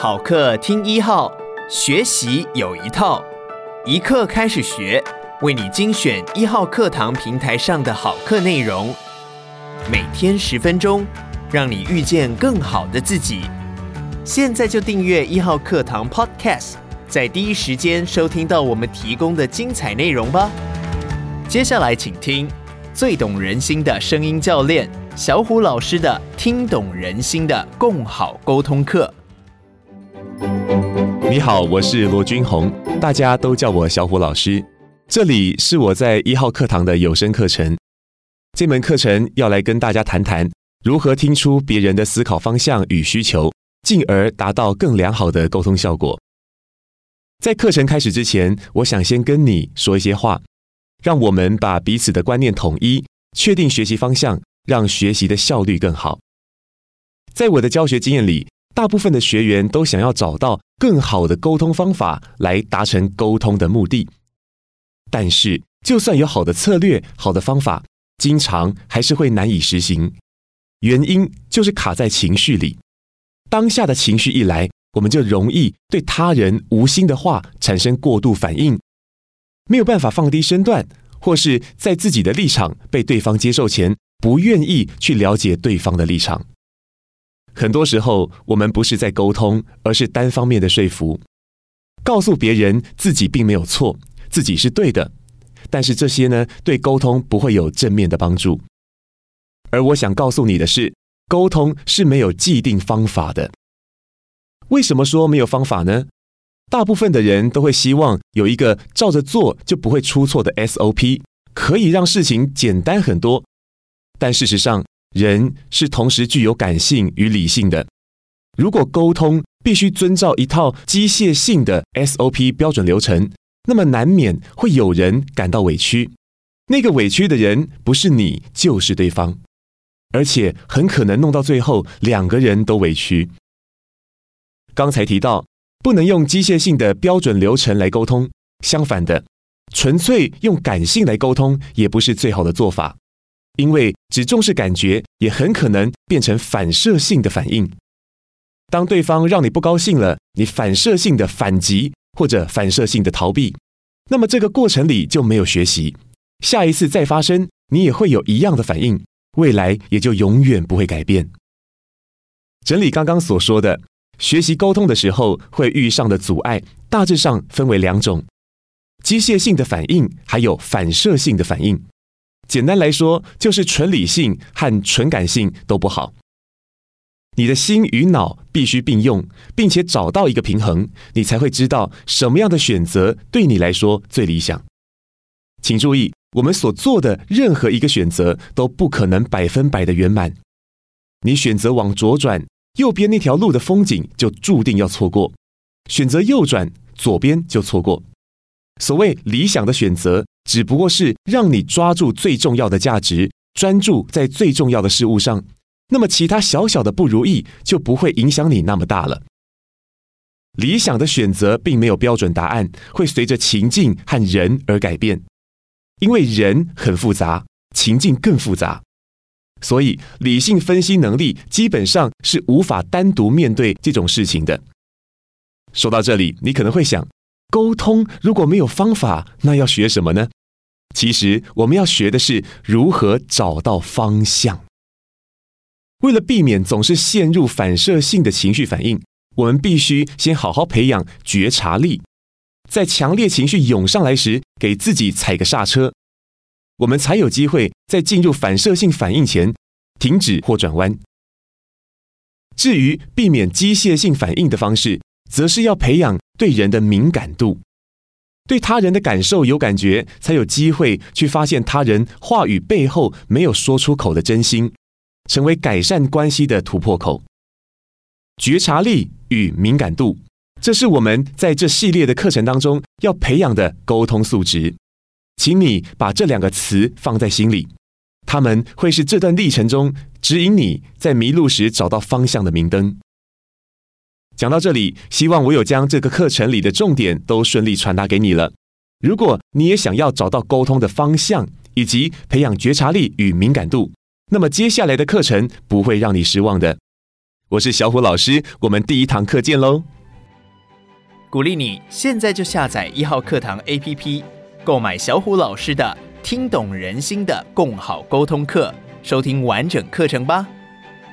好课听一号，学习有一套，一课开始学，为你精选一号课堂平台上的好课内容，每天十分钟，让你遇见更好的自己。现在就订阅一号课堂 Podcast，在第一时间收听到我们提供的精彩内容吧。接下来请听最懂人心的声音教练。小虎老师的听懂人心的共好沟通课。你好，我是罗君红，大家都叫我小虎老师。这里是我在一号课堂的有声课程。这门课程要来跟大家谈谈如何听出别人的思考方向与需求，进而达到更良好的沟通效果。在课程开始之前，我想先跟你说一些话，让我们把彼此的观念统一，确定学习方向。让学习的效率更好。在我的教学经验里，大部分的学员都想要找到更好的沟通方法来达成沟通的目的。但是，就算有好的策略、好的方法，经常还是会难以实行。原因就是卡在情绪里。当下的情绪一来，我们就容易对他人无心的话产生过度反应，没有办法放低身段，或是在自己的立场被对方接受前。不愿意去了解对方的立场，很多时候我们不是在沟通，而是单方面的说服，告诉别人自己并没有错，自己是对的。但是这些呢，对沟通不会有正面的帮助。而我想告诉你的是，沟通是没有既定方法的。为什么说没有方法呢？大部分的人都会希望有一个照着做就不会出错的 SOP，可以让事情简单很多。但事实上，人是同时具有感性与理性的。如果沟通必须遵照一套机械性的 SOP 标准流程，那么难免会有人感到委屈。那个委屈的人不是你，就是对方，而且很可能弄到最后两个人都委屈。刚才提到，不能用机械性的标准流程来沟通，相反的，纯粹用感性来沟通也不是最好的做法。因为只重视感觉，也很可能变成反射性的反应。当对方让你不高兴了，你反射性的反击或者反射性的逃避，那么这个过程里就没有学习。下一次再发生，你也会有一样的反应，未来也就永远不会改变。整理刚刚所说的，学习沟通的时候会遇上的阻碍，大致上分为两种：机械性的反应，还有反射性的反应。简单来说，就是纯理性和纯感性都不好。你的心与脑必须并用，并且找到一个平衡，你才会知道什么样的选择对你来说最理想。请注意，我们所做的任何一个选择都不可能百分百的圆满。你选择往左转，右边那条路的风景就注定要错过；选择右转，左边就错过。所谓理想的选择，只不过是让你抓住最重要的价值，专注在最重要的事物上，那么其他小小的不如意就不会影响你那么大了。理想的选择并没有标准答案，会随着情境和人而改变，因为人很复杂，情境更复杂，所以理性分析能力基本上是无法单独面对这种事情的。说到这里，你可能会想，沟通如果没有方法，那要学什么呢？其实我们要学的是如何找到方向。为了避免总是陷入反射性的情绪反应，我们必须先好好培养觉察力，在强烈情绪涌上来时，给自己踩个刹车，我们才有机会在进入反射性反应前停止或转弯。至于避免机械性反应的方式，则是要培养对人的敏感度。对他人的感受有感觉，才有机会去发现他人话语背后没有说出口的真心，成为改善关系的突破口。觉察力与敏感度，这是我们在这系列的课程当中要培养的沟通素质。请你把这两个词放在心里，他们会是这段历程中指引你在迷路时找到方向的明灯。讲到这里，希望我有将这个课程里的重点都顺利传达给你了。如果你也想要找到沟通的方向，以及培养觉察力与敏感度，那么接下来的课程不会让你失望的。我是小虎老师，我们第一堂课见喽！鼓励你现在就下载一号课堂 APP，购买小虎老师的《听懂人心的共好沟通课》，收听完整课程吧。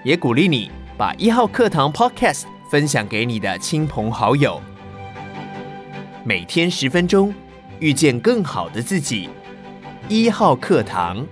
也鼓励你把一号课堂 Podcast 分享给你的亲朋好友。每天十分钟，遇见更好的自己。一号课堂。